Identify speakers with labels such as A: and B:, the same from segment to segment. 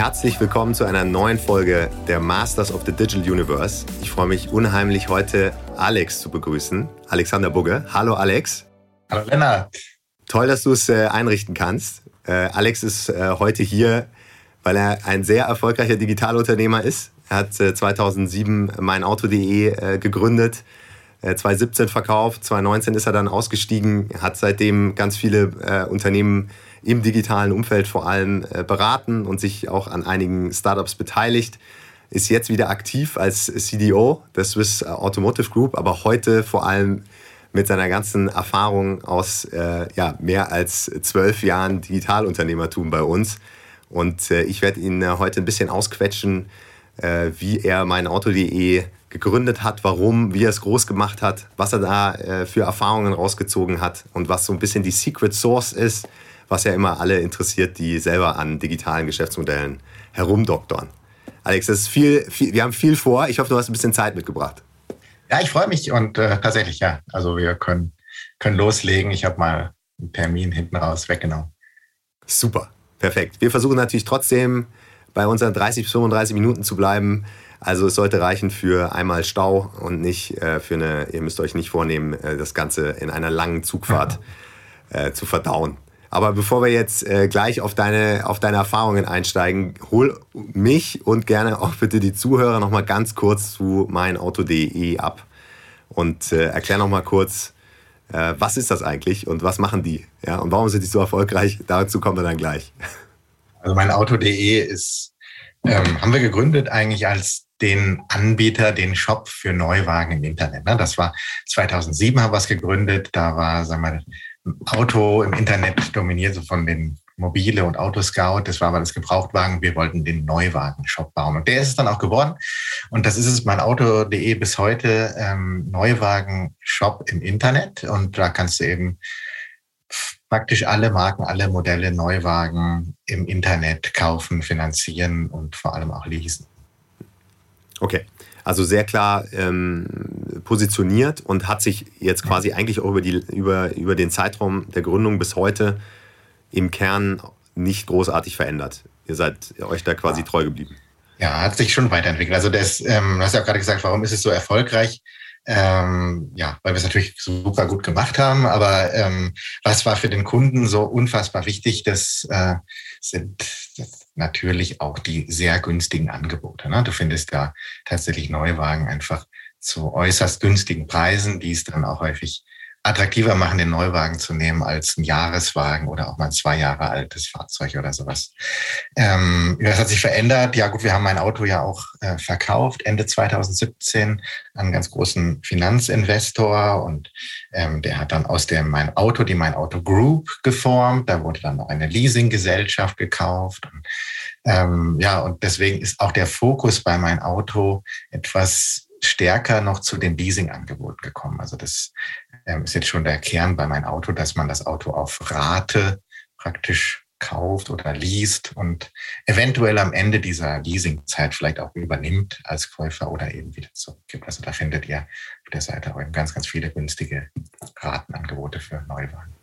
A: herzlich willkommen zu einer neuen Folge der Masters of the Digital Universe. Ich freue mich unheimlich, heute Alex zu begrüßen. Alexander Bugge. Hallo Alex.
B: Hallo Lennart.
A: Toll, dass du es äh, einrichten kannst. Äh, Alex ist äh, heute hier, weil er ein sehr erfolgreicher Digitalunternehmer ist. Er hat 2007 meinauto.de gegründet, 2017 verkauft, 2019 ist er dann ausgestiegen, hat seitdem ganz viele Unternehmen im digitalen Umfeld vor allem äh, beraten und sich auch an einigen Startups beteiligt. Ist jetzt wieder aktiv als CDO der Swiss Automotive Group, aber heute vor allem mit seiner ganzen Erfahrung aus äh, ja, mehr als zwölf Jahren Digitalunternehmertum bei uns. Und äh, ich werde ihn äh, heute ein bisschen ausquetschen, äh, wie er mein Auto.de gegründet hat, warum, wie er es groß gemacht hat, was er da äh, für Erfahrungen rausgezogen hat und was so ein bisschen die Secret Source ist, was ja immer alle interessiert, die selber an digitalen Geschäftsmodellen herumdoktern. Alex, das ist viel, viel, wir haben viel vor. Ich hoffe, du hast ein bisschen Zeit mitgebracht.
B: Ja, ich freue mich und äh, tatsächlich, ja. Also wir können, können loslegen. Ich habe mal einen Termin hinten raus weggenommen.
A: Super, perfekt. Wir versuchen natürlich trotzdem bei unseren 30 bis 35 Minuten zu bleiben. Also es sollte reichen für einmal Stau und nicht äh, für eine, ihr müsst euch nicht vornehmen, äh, das Ganze in einer langen Zugfahrt äh, zu verdauen. Aber bevor wir jetzt äh, gleich auf deine, auf deine Erfahrungen einsteigen, hol mich und gerne auch bitte die Zuhörer noch mal ganz kurz zu meinauto.de ab und äh, erklär noch mal kurz, äh, was ist das eigentlich und was machen die? Ja, und warum sind die so erfolgreich? Dazu kommen wir dann gleich.
B: Also meinauto.de ist, ähm, haben wir gegründet eigentlich als den Anbieter, den Shop für Neuwagen im Internet. Ne? Das war 2007 haben wir es gegründet. Da war, sagen wir, Auto im Internet dominiert, so von den Mobile und Autoscout. Das war aber das Gebrauchtwagen. Wir wollten den Neuwagen-Shop bauen. Und der ist es dann auch geworden. Und das ist es mein Auto.de bis heute, ähm, Neuwagen-Shop im Internet. Und da kannst du eben praktisch alle Marken, alle Modelle, Neuwagen im Internet kaufen, finanzieren und vor allem auch leasen.
A: Okay. Also sehr klar ähm, positioniert und hat sich jetzt quasi eigentlich auch über, die, über, über den Zeitraum der Gründung bis heute im Kern nicht großartig verändert. Ihr seid euch da quasi treu geblieben.
B: Ja, hat sich schon weiterentwickelt. Also das, ähm, du hast ja auch gerade gesagt, warum ist es so erfolgreich? Ähm, ja, weil wir es natürlich super gut gemacht haben, aber ähm, was war für den Kunden so unfassbar wichtig? Das äh, sind das natürlich auch die sehr günstigen Angebote. Ne? Du findest da tatsächlich Neuwagen einfach zu äußerst günstigen Preisen, die es dann auch häufig attraktiver machen, den Neuwagen zu nehmen als ein Jahreswagen oder auch mal ein zwei Jahre altes Fahrzeug oder sowas. Ähm, das hat sich verändert. Ja gut, wir haben mein Auto ja auch äh, verkauft Ende 2017 an einen ganz großen Finanzinvestor und ähm, der hat dann aus dem Mein Auto die Mein Auto Group geformt. Da wurde dann noch eine Leasinggesellschaft gekauft. Und, ähm, ja, und deswegen ist auch der Fokus bei Mein Auto etwas stärker noch zu den Leasing-Angeboten gekommen. Also das ähm, ist jetzt schon der Kern bei meinem Auto, dass man das Auto auf Rate praktisch kauft oder liest und eventuell am Ende dieser Leasingzeit vielleicht auch übernimmt als Käufer oder eben wieder zurückgibt. Also da findet ihr auf der Seite auch ganz, ganz viele günstige Ratenangebote für Neuwagen.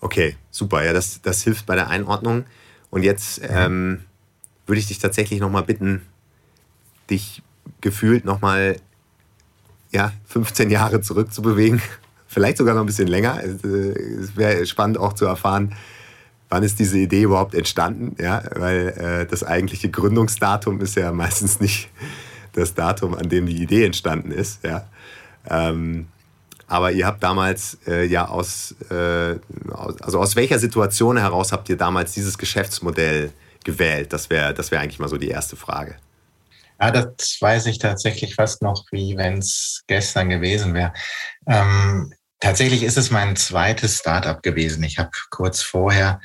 A: Okay, super. Ja, das, das hilft bei der Einordnung. Und jetzt ähm, würde ich dich tatsächlich nochmal bitten, dich gefühlt nochmal ja, 15 Jahre zurückzubewegen. Vielleicht sogar noch ein bisschen länger. Es äh, wäre spannend auch zu erfahren, wann ist diese Idee überhaupt entstanden. Ja? Weil äh, das eigentliche Gründungsdatum ist ja meistens nicht das Datum, an dem die Idee entstanden ist. Ja? Ähm, aber ihr habt damals äh, ja aus, äh, also aus welcher Situation heraus habt ihr damals dieses Geschäftsmodell gewählt? Das wäre das wär eigentlich mal so die erste Frage.
B: Ja, das weiß ich tatsächlich fast noch, wie wenn es gestern gewesen wäre. Ähm, tatsächlich ist es mein zweites Startup gewesen. Ich habe kurz vorher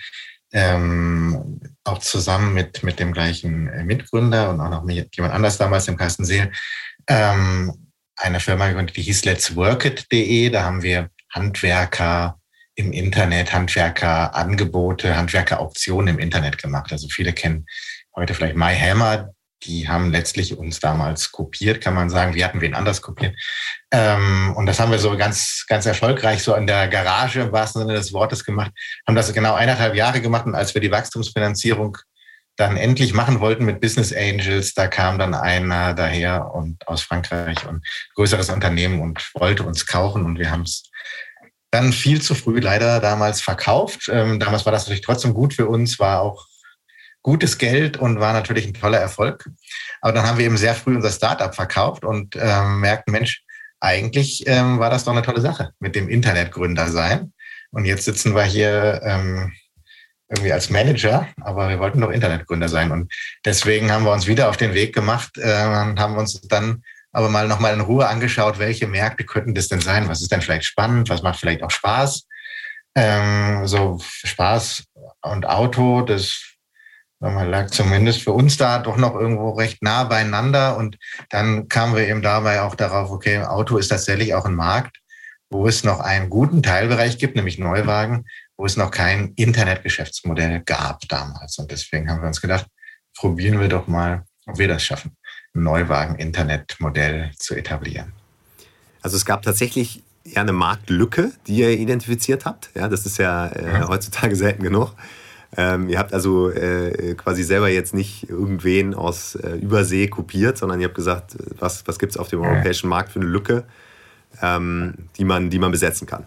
B: ähm, auch zusammen mit, mit dem gleichen Mitgründer und auch noch mit jemand anders damals, dem Carsten Seel, ähm, eine Firma gegründet, die hieß Let's Workit.de. Da haben wir Handwerker im Internet, Handwerker-Angebote, Handwerker-Auktionen im Internet gemacht. Also viele kennen heute vielleicht MyHammer, die haben letztlich uns damals kopiert, kann man sagen. Wir hatten wen anders kopiert. Ähm, und das haben wir so ganz, ganz erfolgreich so in der Garage im wahrsten Sinne des Wortes gemacht. Haben das genau eineinhalb Jahre gemacht. Und als wir die Wachstumsfinanzierung dann endlich machen wollten mit Business Angels, da kam dann einer daher und aus Frankreich und größeres Unternehmen und wollte uns kaufen und wir haben es dann viel zu früh leider damals verkauft. Ähm, damals war das natürlich trotzdem gut für uns, war auch gutes Geld und war natürlich ein toller Erfolg. Aber dann haben wir eben sehr früh unser Startup verkauft und ähm, merkten, Mensch, eigentlich ähm, war das doch eine tolle Sache mit dem Internetgründer sein. Und jetzt sitzen wir hier ähm, irgendwie als Manager, aber wir wollten doch Internetgründer sein. Und deswegen haben wir uns wieder auf den Weg gemacht äh, und haben uns dann aber mal nochmal in Ruhe angeschaut, welche Märkte könnten das denn sein? Was ist denn vielleicht spannend? Was macht vielleicht auch Spaß? Ähm, so Spaß und Auto, das man lag zumindest für uns da doch noch irgendwo recht nah beieinander. Und dann kamen wir eben dabei auch darauf, okay, Auto ist tatsächlich auch ein Markt, wo es noch einen guten Teilbereich gibt, nämlich Neuwagen, wo es noch kein Internetgeschäftsmodell gab damals. Und deswegen haben wir uns gedacht, probieren wir doch mal, ob wir das schaffen. Neuwagen-Internetmodell zu etablieren.
A: Also es gab tatsächlich ja eine Marktlücke, die ihr identifiziert habt. Ja, das ist ja äh, ja. heutzutage selten genug. Ähm, ihr habt also äh, quasi selber jetzt nicht irgendwen aus äh, Übersee kopiert, sondern ihr habt gesagt, was, was gibt es auf dem europäischen Markt für eine Lücke, ähm, die, man, die man besetzen kann.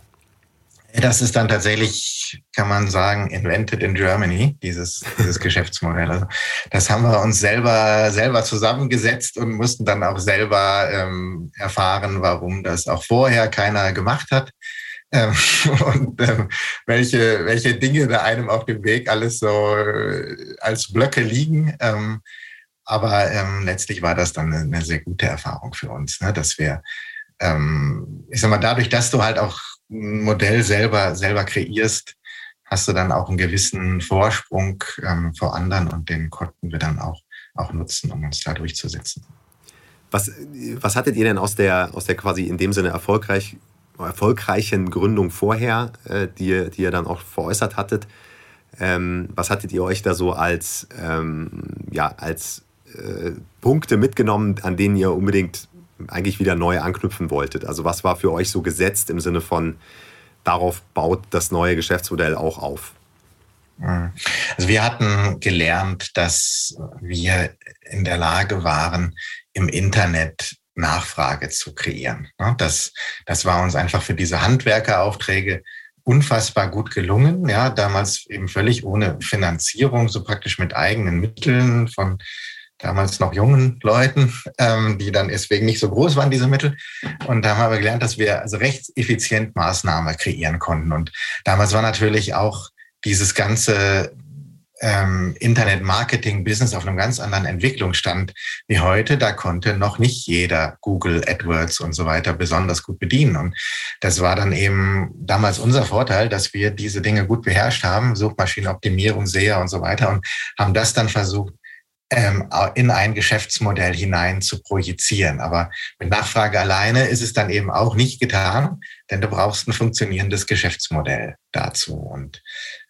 B: Das ist dann tatsächlich, kann man sagen, invented in Germany, dieses, dieses Geschäftsmodell. Also das haben wir uns selber, selber zusammengesetzt und mussten dann auch selber ähm, erfahren, warum das auch vorher keiner gemacht hat. Ähm, und ähm, welche, welche Dinge da einem auf dem Weg alles so äh, als Blöcke liegen. Ähm, aber ähm, letztlich war das dann eine, sehr gute Erfahrung für uns, ne, dass wir, ähm, ich sag mal, dadurch, dass du halt auch ein Modell selber, selber kreierst, hast du dann auch einen gewissen Vorsprung ähm, vor anderen und den konnten wir dann auch, auch nutzen, um uns da durchzusetzen.
A: Was, was hattet ihr denn aus der, aus der quasi in dem Sinne erfolgreich, erfolgreichen Gründung vorher, äh, die, die ihr dann auch veräußert hattet? Ähm, was hattet ihr euch da so als, ähm, ja, als äh, Punkte mitgenommen, an denen ihr unbedingt eigentlich wieder neu anknüpfen wolltet? Also was war für euch so gesetzt im Sinne von, darauf baut das neue Geschäftsmodell auch auf?
B: Mhm. Also wir hatten gelernt, dass wir in der Lage waren, im Internet Nachfrage zu kreieren. Das, das war uns einfach für diese Handwerkeraufträge unfassbar gut gelungen. Ja, damals eben völlig ohne Finanzierung, so praktisch mit eigenen Mitteln von damals noch jungen Leuten, ähm, die dann deswegen nicht so groß waren, diese Mittel. Und da haben wir gelernt, dass wir also recht effizient Maßnahmen kreieren konnten. Und damals war natürlich auch dieses ganze ähm, Internet-Marketing-Business auf einem ganz anderen Entwicklungsstand wie heute. Da konnte noch nicht jeder Google, AdWords und so weiter besonders gut bedienen. Und das war dann eben damals unser Vorteil, dass wir diese Dinge gut beherrscht haben, Suchmaschinenoptimierung, SEA und so weiter und haben das dann versucht, ähm, in ein Geschäftsmodell hinein zu projizieren. Aber mit Nachfrage alleine ist es dann eben auch nicht getan, denn du brauchst ein funktionierendes Geschäftsmodell dazu. Und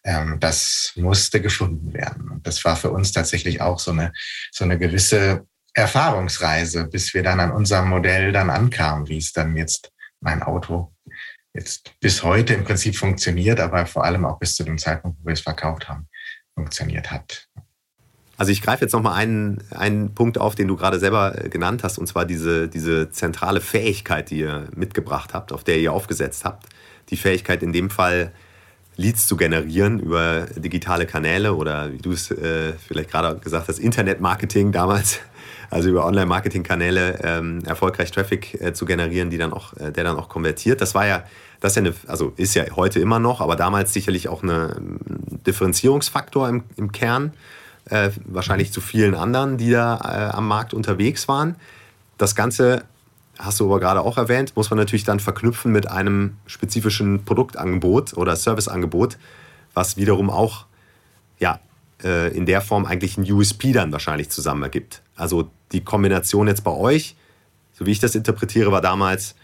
B: ähm, das musste gefunden werden. Und das war für uns tatsächlich auch so eine, so eine gewisse Erfahrungsreise, bis wir dann an unserem Modell dann ankamen, wie es dann jetzt mein Auto jetzt bis heute im Prinzip funktioniert, aber vor allem auch bis zu dem Zeitpunkt, wo wir es verkauft haben, funktioniert hat.
A: Also ich greife jetzt nochmal einen, einen Punkt auf, den du gerade selber äh, genannt hast, und zwar diese, diese zentrale Fähigkeit, die ihr mitgebracht habt, auf der ihr aufgesetzt habt. Die Fähigkeit in dem Fall, Leads zu generieren über digitale Kanäle oder wie du es äh, vielleicht gerade gesagt hast, Internet-Marketing damals, also über Online-Marketing-Kanäle ähm, erfolgreich Traffic äh, zu generieren, die dann auch, äh, der dann auch konvertiert. Das war ja, das ist ja eine, also ist ja heute immer noch, aber damals sicherlich auch ein Differenzierungsfaktor im, im Kern äh, wahrscheinlich zu vielen anderen, die da äh, am Markt unterwegs waren. Das Ganze, hast du aber gerade auch erwähnt, muss man natürlich dann verknüpfen mit einem spezifischen Produktangebot oder Serviceangebot, was wiederum auch ja, äh, in der Form eigentlich ein USP dann wahrscheinlich zusammen ergibt. Also die Kombination jetzt bei euch, so wie ich das interpretiere, war damals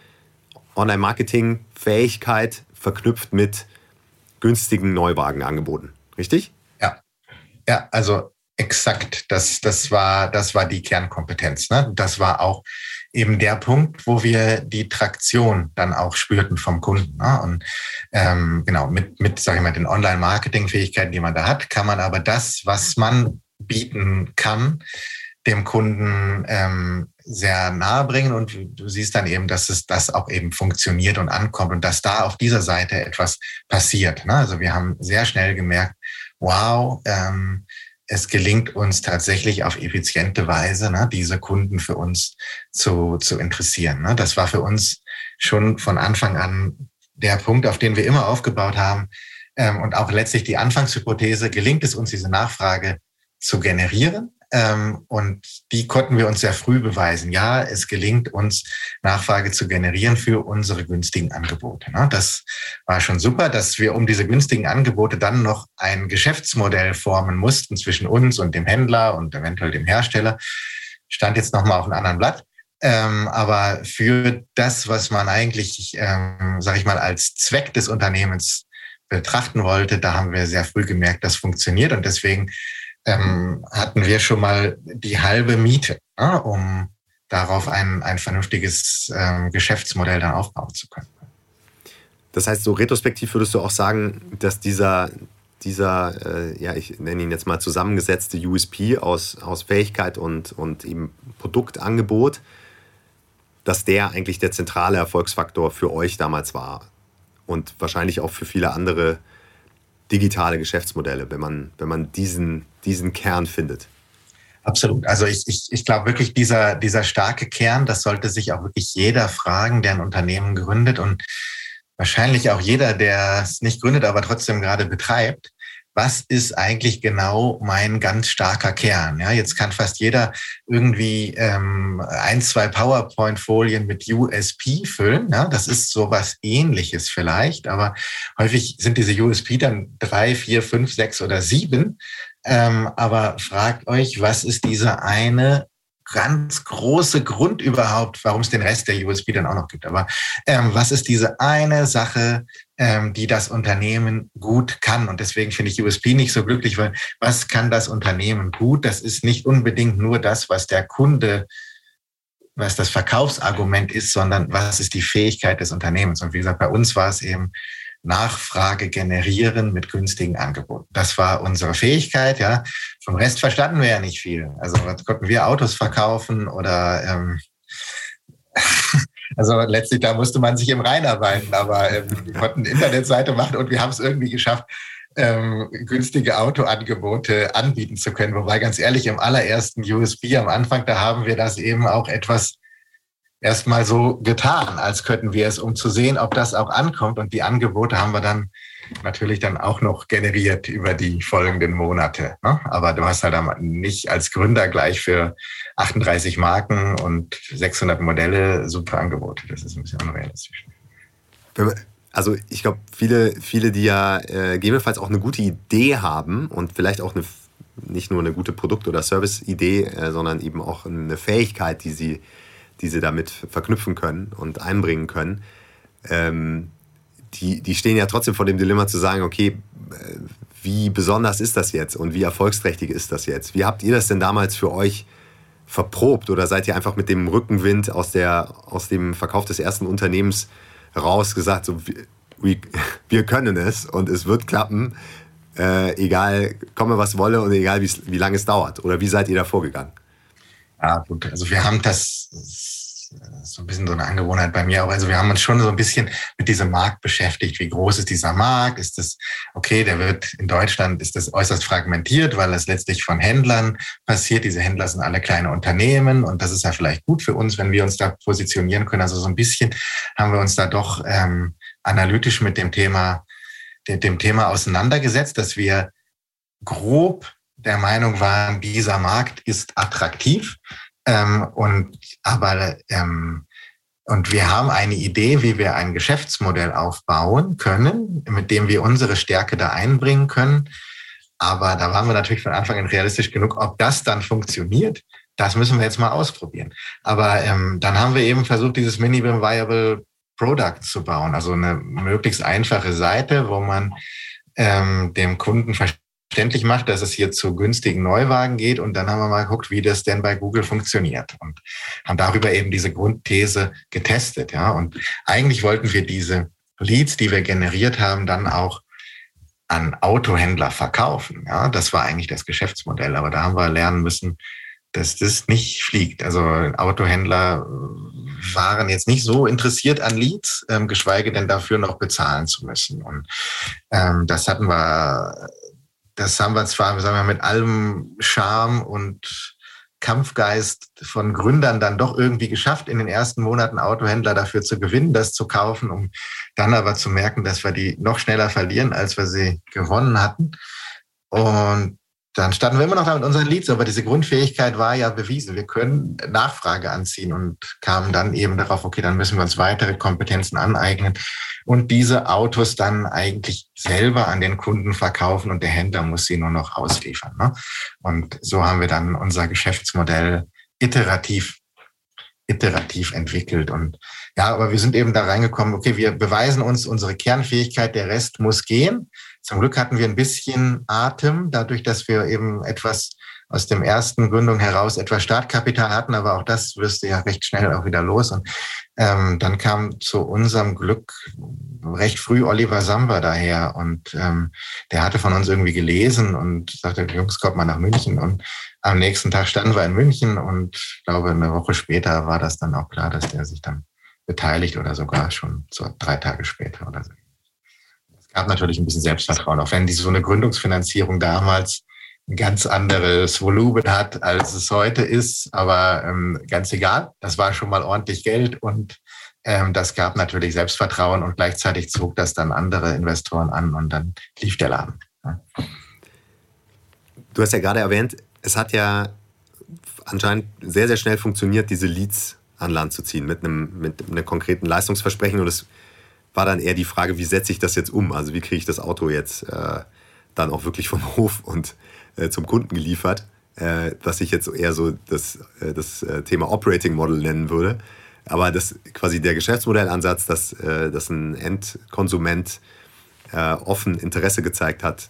A: Online-Marketing, Fähigkeit verknüpft mit günstigen Neuwagenangeboten. Richtig?
B: Ja. Ja, also Exakt, das, das, war, das war die Kernkompetenz. Ne? Das war auch eben der Punkt, wo wir die Traktion dann auch spürten vom Kunden. Ne? Und ähm, genau, mit, mit sage ich mal, den Online-Marketing-Fähigkeiten, die man da hat, kann man aber das, was man bieten kann, dem Kunden ähm, sehr nahe bringen und du siehst dann eben, dass es das auch eben funktioniert und ankommt und dass da auf dieser Seite etwas passiert. Ne? Also wir haben sehr schnell gemerkt, wow, ähm, es gelingt uns tatsächlich auf effiziente Weise, ne, diese Kunden für uns zu, zu interessieren. Ne? Das war für uns schon von Anfang an der Punkt, auf den wir immer aufgebaut haben. Ähm, und auch letztlich die Anfangshypothese, gelingt es uns, diese Nachfrage zu generieren? Ähm, und die konnten wir uns sehr früh beweisen. Ja, es gelingt uns, Nachfrage zu generieren für unsere günstigen Angebote. Ne? Das war schon super, dass wir um diese günstigen Angebote dann noch ein Geschäftsmodell formen mussten zwischen uns und dem Händler und eventuell dem Hersteller. Stand jetzt nochmal auf einem anderen Blatt. Ähm, aber für das, was man eigentlich, ähm, sage ich mal, als Zweck des Unternehmens betrachten wollte, da haben wir sehr früh gemerkt, das funktioniert. Und deswegen ähm, hatten wir schon mal die halbe Miete, ja, um darauf ein, ein vernünftiges ähm, Geschäftsmodell dann aufbauen zu können.
A: Das heißt, so retrospektiv würdest du auch sagen, dass dieser, dieser äh, ja, ich nenne ihn jetzt mal zusammengesetzte USP aus, aus Fähigkeit und, und eben Produktangebot, dass der eigentlich der zentrale Erfolgsfaktor für euch damals war und wahrscheinlich auch für viele andere digitale Geschäftsmodelle, wenn man, wenn man diesen, diesen Kern findet.
B: Absolut. Also ich, ich, ich glaube wirklich, dieser, dieser starke Kern, das sollte sich auch wirklich jeder fragen, der ein Unternehmen gründet und wahrscheinlich auch jeder, der es nicht gründet, aber trotzdem gerade betreibt was ist eigentlich genau mein ganz starker Kern? Ja, jetzt kann fast jeder irgendwie ähm, ein, zwei PowerPoint-Folien mit USP füllen. Ja, das ist sowas ähnliches vielleicht, aber häufig sind diese USP dann drei, vier, fünf, sechs oder sieben. Ähm, aber fragt euch, was ist diese eine ganz große Grund überhaupt, warum es den Rest der USB dann auch noch gibt. Aber ähm, was ist diese eine Sache, ähm, die das Unternehmen gut kann? Und deswegen finde ich USB nicht so glücklich, weil was kann das Unternehmen gut? Das ist nicht unbedingt nur das, was der Kunde was das Verkaufsargument ist, sondern was ist die Fähigkeit des Unternehmens. Und wie gesagt, bei uns war es eben Nachfrage generieren mit günstigen Angeboten. Das war unsere Fähigkeit, ja. Vom Rest verstanden wir ja nicht viel. Also konnten wir Autos verkaufen oder ähm, also letztlich da musste man sich im Reinarbeiten, aber ähm, wir konnten Internetseite machen und wir haben es irgendwie geschafft, ähm, günstige Autoangebote anbieten zu können. Wobei ganz ehrlich, im allerersten USB am Anfang, da haben wir das eben auch etwas erstmal so getan, als könnten wir es, um zu sehen, ob das auch ankommt. Und die Angebote haben wir dann natürlich dann auch noch generiert über die folgenden Monate. Ne? Aber du hast halt nicht als Gründer gleich für 38 Marken und 600 Modelle super Angebote. Das ist ein bisschen unrealistisch.
A: Also ich glaube, viele, viele, die ja äh, gegebenenfalls auch eine gute Idee haben und vielleicht auch eine, nicht nur eine gute Produkt- oder Service-Idee, äh, sondern eben auch eine Fähigkeit, die sie die sie damit verknüpfen können und einbringen können, ähm, die, die stehen ja trotzdem vor dem Dilemma zu sagen, okay, äh, wie besonders ist das jetzt und wie erfolgsträchtig ist das jetzt? Wie habt ihr das denn damals für euch verprobt oder seid ihr einfach mit dem Rückenwind aus, der, aus dem Verkauf des ersten Unternehmens raus gesagt, so, wir, wir können es und es wird klappen, äh, egal, komme was wolle und egal wie lange es dauert? Oder wie seid ihr da vorgegangen?
B: Ja, gut. Also wir haben das so ein bisschen so eine Angewohnheit bei mir auch. Also wir haben uns schon so ein bisschen mit diesem Markt beschäftigt. Wie groß ist dieser Markt? Ist das, okay, der wird in Deutschland, ist das äußerst fragmentiert, weil das letztlich von Händlern passiert. Diese Händler sind alle kleine Unternehmen und das ist ja vielleicht gut für uns, wenn wir uns da positionieren können. Also so ein bisschen haben wir uns da doch ähm, analytisch mit dem Thema, dem, Thema auseinandergesetzt, dass wir grob der Meinung waren, dieser Markt ist attraktiv. Ähm, und aber ähm, und wir haben eine Idee, wie wir ein Geschäftsmodell aufbauen können, mit dem wir unsere Stärke da einbringen können. Aber da waren wir natürlich von Anfang an realistisch genug. Ob das dann funktioniert, das müssen wir jetzt mal ausprobieren. Aber ähm, dann haben wir eben versucht, dieses Minimum Viable Product zu bauen. Also eine möglichst einfache Seite, wo man ähm, dem Kunden verständlich macht, dass es hier zu günstigen Neuwagen geht. Und dann haben wir mal geguckt, wie das denn bei Google funktioniert und haben darüber eben diese Grundthese getestet. Ja, und eigentlich wollten wir diese Leads, die wir generiert haben, dann auch an Autohändler verkaufen. Ja, das war eigentlich das Geschäftsmodell. Aber da haben wir lernen müssen, dass das nicht fliegt. Also Autohändler waren jetzt nicht so interessiert an Leads, ähm, geschweige denn dafür noch bezahlen zu müssen. Und ähm, das hatten wir, das haben wir zwar, sagen wir, mit allem Charme und Kampfgeist von Gründern dann doch irgendwie geschafft, in den ersten Monaten Autohändler dafür zu gewinnen, das zu kaufen, um dann aber zu merken, dass wir die noch schneller verlieren, als wir sie gewonnen hatten. Und dann standen wir immer noch da mit unseren Leads, aber diese Grundfähigkeit war ja bewiesen. Wir können Nachfrage anziehen und kamen dann eben darauf, okay, dann müssen wir uns weitere Kompetenzen aneignen und diese Autos dann eigentlich selber an den Kunden verkaufen und der Händler muss sie nur noch ausliefern. Ne? Und so haben wir dann unser Geschäftsmodell iterativ, iterativ entwickelt und ja, aber wir sind eben da reingekommen, okay, wir beweisen uns unsere Kernfähigkeit, der Rest muss gehen. Zum Glück hatten wir ein bisschen Atem, dadurch, dass wir eben etwas aus dem ersten Gründung heraus etwas Startkapital hatten, aber auch das wirst du ja recht schnell auch wieder los. Und ähm, dann kam zu unserem Glück recht früh Oliver Samba daher und ähm, der hatte von uns irgendwie gelesen und sagte, Jungs, kommt mal nach München. Und am nächsten Tag standen wir in München und ich glaube, eine Woche später war das dann auch klar, dass der sich dann beteiligt oder sogar schon so drei Tage später oder so gab natürlich ein bisschen Selbstvertrauen, auch wenn die so eine Gründungsfinanzierung damals ein ganz anderes Volumen hat, als es heute ist. Aber ähm, ganz egal, das war schon mal ordentlich Geld und ähm, das gab natürlich Selbstvertrauen und gleichzeitig zog das dann andere Investoren an und dann lief der Laden. Ja.
A: Du hast ja gerade erwähnt, es hat ja anscheinend sehr, sehr schnell funktioniert, diese Leads an Land zu ziehen mit einem, mit einem konkreten Leistungsversprechen und es war dann eher die Frage, wie setze ich das jetzt um? Also wie kriege ich das Auto jetzt äh, dann auch wirklich vom Hof und äh, zum Kunden geliefert? Äh, was ich jetzt eher so das, äh, das äh, Thema Operating Model nennen würde. Aber das quasi der Geschäftsmodellansatz, dass, äh, dass ein Endkonsument offen Interesse gezeigt hat,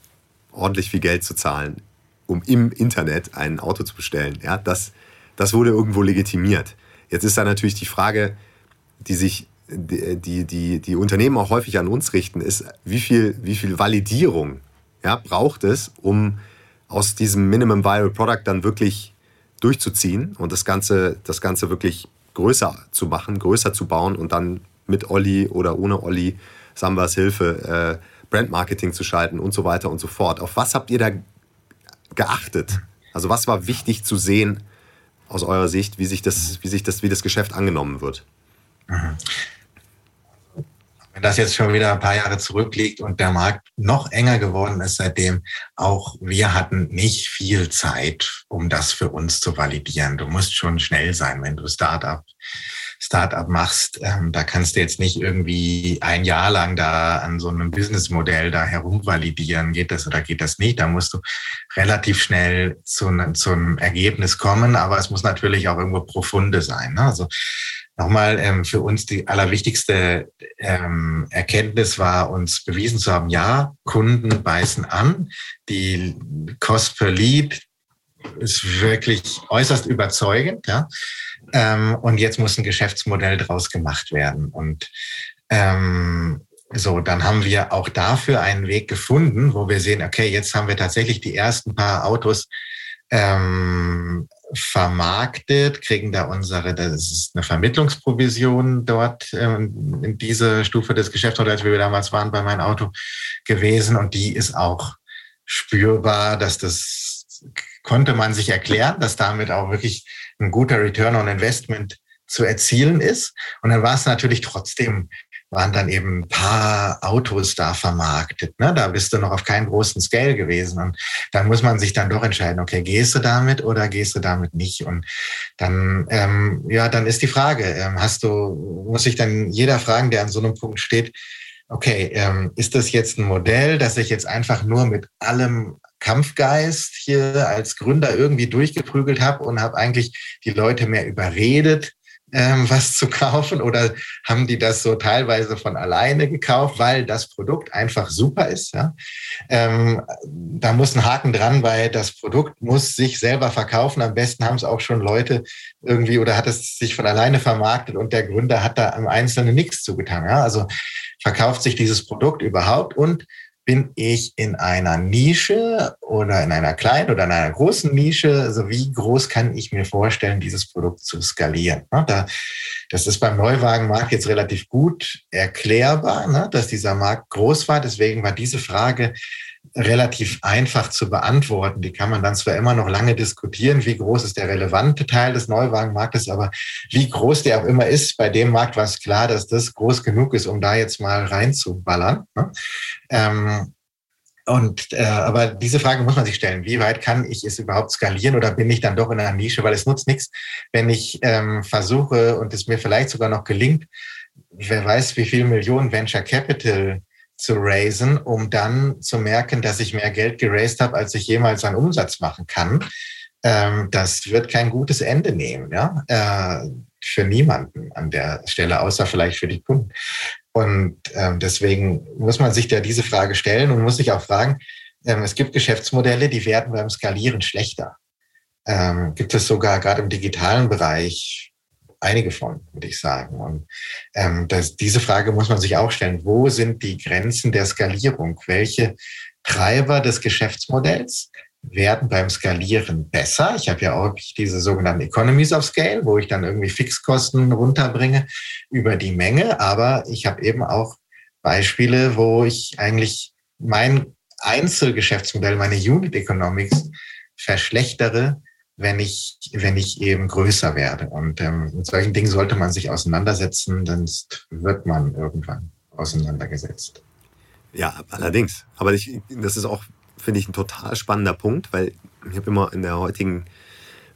A: ordentlich viel Geld zu zahlen, um im Internet ein Auto zu bestellen, ja, das, das wurde irgendwo legitimiert. Jetzt ist da natürlich die Frage, die sich die, die, die Unternehmen auch häufig an uns richten, ist, wie viel, wie viel Validierung ja, braucht es, um aus diesem Minimum Viral Product dann wirklich durchzuziehen und das Ganze, das Ganze wirklich größer zu machen, größer zu bauen und dann mit Olli oder ohne Olli, Sambas Hilfe, äh, Brandmarketing zu schalten und so weiter und so fort. Auf was habt ihr da geachtet? Also was war wichtig zu sehen aus eurer Sicht, wie sich das, wie sich das, wie das Geschäft angenommen wird? Mhm.
B: Wenn das jetzt schon wieder ein paar Jahre zurückliegt und der Markt noch enger geworden ist seitdem, auch wir hatten nicht viel Zeit, um das für uns zu validieren. Du musst schon schnell sein, wenn du Startup Startup machst, ähm, da kannst du jetzt nicht irgendwie ein Jahr lang da an so einem Businessmodell da herumvalidieren, geht das oder geht das nicht. Da musst du relativ schnell zu, ne, zu einem Ergebnis kommen, aber es muss natürlich auch irgendwo profunde sein. Ne? Also Nochmal ähm, für uns die allerwichtigste ähm, Erkenntnis war, uns bewiesen zu haben, ja, Kunden beißen an. Die Cost per Lead ist wirklich äußerst überzeugend. Ja? Ähm, und jetzt muss ein Geschäftsmodell draus gemacht werden. Und ähm, so, dann haben wir auch dafür einen Weg gefunden, wo wir sehen, okay, jetzt haben wir tatsächlich die ersten paar Autos ähm, vermarktet, kriegen da unsere, das ist eine Vermittlungsprovision dort ähm, in diese Stufe des Geschäftsmodells, wie wir damals waren bei meinem Auto gewesen. Und die ist auch spürbar, dass das konnte man sich erklären, dass damit auch wirklich ein guter Return on Investment zu erzielen ist. Und dann war es natürlich trotzdem waren dann eben ein paar Autos da vermarktet. Ne? Da bist du noch auf keinem großen Scale gewesen. Und dann muss man sich dann doch entscheiden, okay, gehst du damit oder gehst du damit nicht? Und dann, ähm, ja, dann ist die Frage, ähm, hast du, muss sich dann jeder fragen, der an so einem Punkt steht, okay, ähm, ist das jetzt ein Modell, das ich jetzt einfach nur mit allem Kampfgeist hier als Gründer irgendwie durchgeprügelt habe und habe eigentlich die Leute mehr überredet, ähm, was zu kaufen oder haben die das so teilweise von alleine gekauft, weil das Produkt einfach super ist. Ja? Ähm, da muss ein Haken dran, weil das Produkt muss sich selber verkaufen. Am besten haben es auch schon Leute irgendwie oder hat es sich von alleine vermarktet und der Gründer hat da im Einzelnen nichts zugetan. Ja? Also verkauft sich dieses Produkt überhaupt und bin ich in einer Nische oder in einer kleinen oder in einer großen Nische? Also wie groß kann ich mir vorstellen, dieses Produkt zu skalieren? Ne, das ist beim Neuwagenmarkt jetzt relativ gut erklärbar, ne, dass dieser Markt groß war. Deswegen war diese Frage relativ einfach zu beantworten. Die kann man dann zwar immer noch lange diskutieren, wie groß ist der relevante Teil des Neuwagenmarktes, aber wie groß der auch immer ist, bei dem Markt war es klar, dass das groß genug ist, um da jetzt mal reinzuballern. Ne? Ähm, und äh, aber diese Frage muss man sich stellen: Wie weit kann ich es überhaupt skalieren oder bin ich dann doch in einer Nische? Weil es nutzt nichts, wenn ich ähm, versuche und es mir vielleicht sogar noch gelingt, wer weiß, wie viel Millionen Venture Capital zu raisen, um dann zu merken, dass ich mehr Geld geraced habe, als ich jemals an Umsatz machen kann. Ähm, das wird kein gutes Ende nehmen, ja, äh, für niemanden an der Stelle, außer vielleicht für die Kunden. Und ähm, deswegen muss man sich da diese Frage stellen und muss sich auch fragen, ähm, es gibt Geschäftsmodelle, die werden beim Skalieren schlechter. Ähm, gibt es sogar gerade im digitalen Bereich einige von, würde ich sagen. Und ähm, das, diese Frage muss man sich auch stellen. Wo sind die Grenzen der Skalierung? Welche Treiber des Geschäftsmodells werden beim Skalieren besser. Ich habe ja auch diese sogenannten Economies of Scale, wo ich dann irgendwie Fixkosten runterbringe über die Menge. Aber ich habe eben auch Beispiele, wo ich eigentlich mein Einzelgeschäftsmodell, meine Unit Economics verschlechtere, wenn ich, wenn ich eben größer werde. Und ähm, mit solchen Dingen sollte man sich auseinandersetzen, sonst wird man irgendwann auseinandergesetzt.
A: Ja, allerdings. Aber ich, das ist auch finde ich ein total spannender Punkt, weil ich habe immer in der heutigen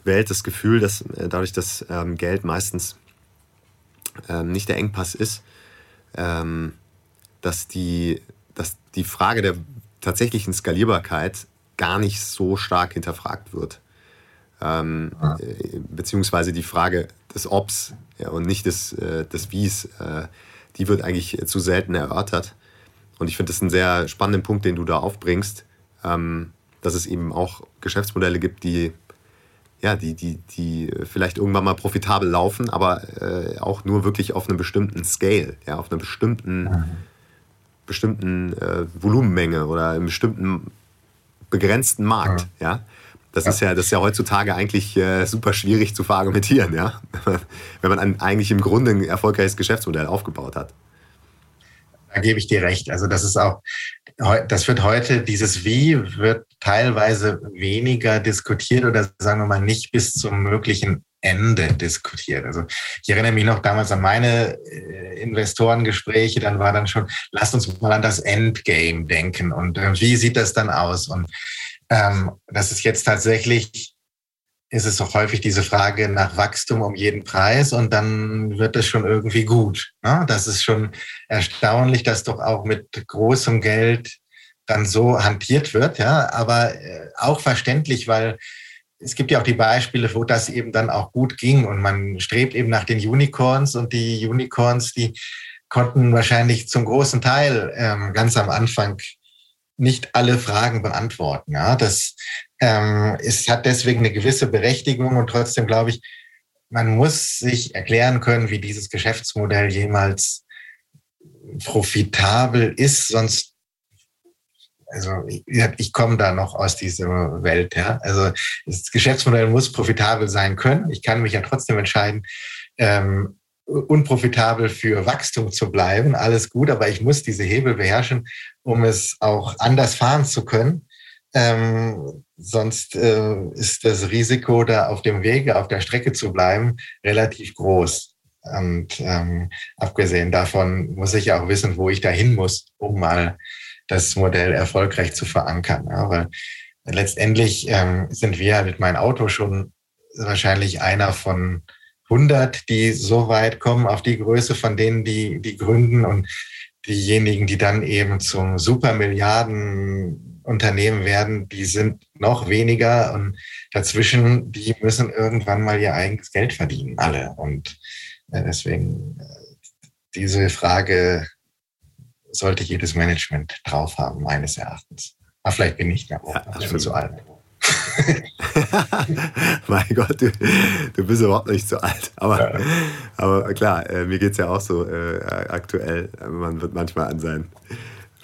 A: Welt das Gefühl, dass äh, dadurch, dass ähm, Geld meistens ähm, nicht der Engpass ist, ähm, dass, die, dass die Frage der tatsächlichen Skalierbarkeit gar nicht so stark hinterfragt wird. Ähm, äh, beziehungsweise die Frage des Obs ja, und nicht des, äh, des Wies, äh, die wird eigentlich zu selten erörtert. Und ich finde das einen sehr spannenden Punkt, den du da aufbringst, ähm, dass es eben auch Geschäftsmodelle gibt, die, ja, die, die, die vielleicht irgendwann mal profitabel laufen, aber äh, auch nur wirklich auf einem bestimmten Scale, ja, auf einer bestimmten, mhm. bestimmten äh, Volumenmenge oder einem bestimmten begrenzten Markt. Mhm. Ja. Das, ja. Ist ja, das ist ja heutzutage eigentlich äh, super schwierig zu verargumentieren, ja? wenn man ein, eigentlich im Grunde ein erfolgreiches Geschäftsmodell aufgebaut hat.
B: Da gebe ich dir recht. Also das ist auch, das wird heute, dieses Wie wird teilweise weniger diskutiert oder sagen wir mal nicht bis zum möglichen Ende diskutiert. Also ich erinnere mich noch damals an meine äh, Investorengespräche, dann war dann schon, lasst uns mal an das Endgame denken und äh, wie sieht das dann aus? Und ähm, das ist jetzt tatsächlich ist es doch häufig diese Frage nach Wachstum um jeden Preis und dann wird es schon irgendwie gut. Ne? Das ist schon erstaunlich, dass doch auch mit großem Geld dann so hantiert wird, ja, aber äh, auch verständlich, weil es gibt ja auch die Beispiele, wo das eben dann auch gut ging und man strebt eben nach den Unicorns und die Unicorns, die konnten wahrscheinlich zum großen Teil ähm, ganz am Anfang nicht alle Fragen beantworten. Ja, das ähm, es hat deswegen eine gewisse Berechtigung und trotzdem glaube ich, man muss sich erklären können, wie dieses Geschäftsmodell jemals profitabel ist, sonst also ich, ich komme da noch aus dieser Welt, ja. Also das Geschäftsmodell muss profitabel sein können. Ich kann mich ja trotzdem entscheiden, ähm, unprofitabel für Wachstum zu bleiben. Alles gut, aber ich muss diese Hebel beherrschen, um es auch anders fahren zu können. Ähm, sonst äh, ist das Risiko, da auf dem Wege, auf der Strecke zu bleiben, relativ groß. Und ähm, abgesehen davon muss ich auch wissen, wo ich dahin muss, um mal das Modell erfolgreich zu verankern. Ja, weil letztendlich ähm, sind wir mit meinem Auto schon wahrscheinlich einer von 100, die so weit kommen auf die Größe von denen, die, die gründen und diejenigen, die dann eben zum Supermilliardenunternehmen werden, die sind noch weniger und dazwischen, die müssen irgendwann mal ihr eigenes Geld verdienen, alle. Und äh, deswegen äh, diese Frage sollte jedes Management drauf haben, meines Erachtens. Aber vielleicht bin ich da auch ja, schon zu alt.
A: mein Gott, du, du, bist überhaupt nicht so alt. Aber, ja. aber klar, äh, mir geht es ja auch so äh, aktuell. Man wird manchmal an sein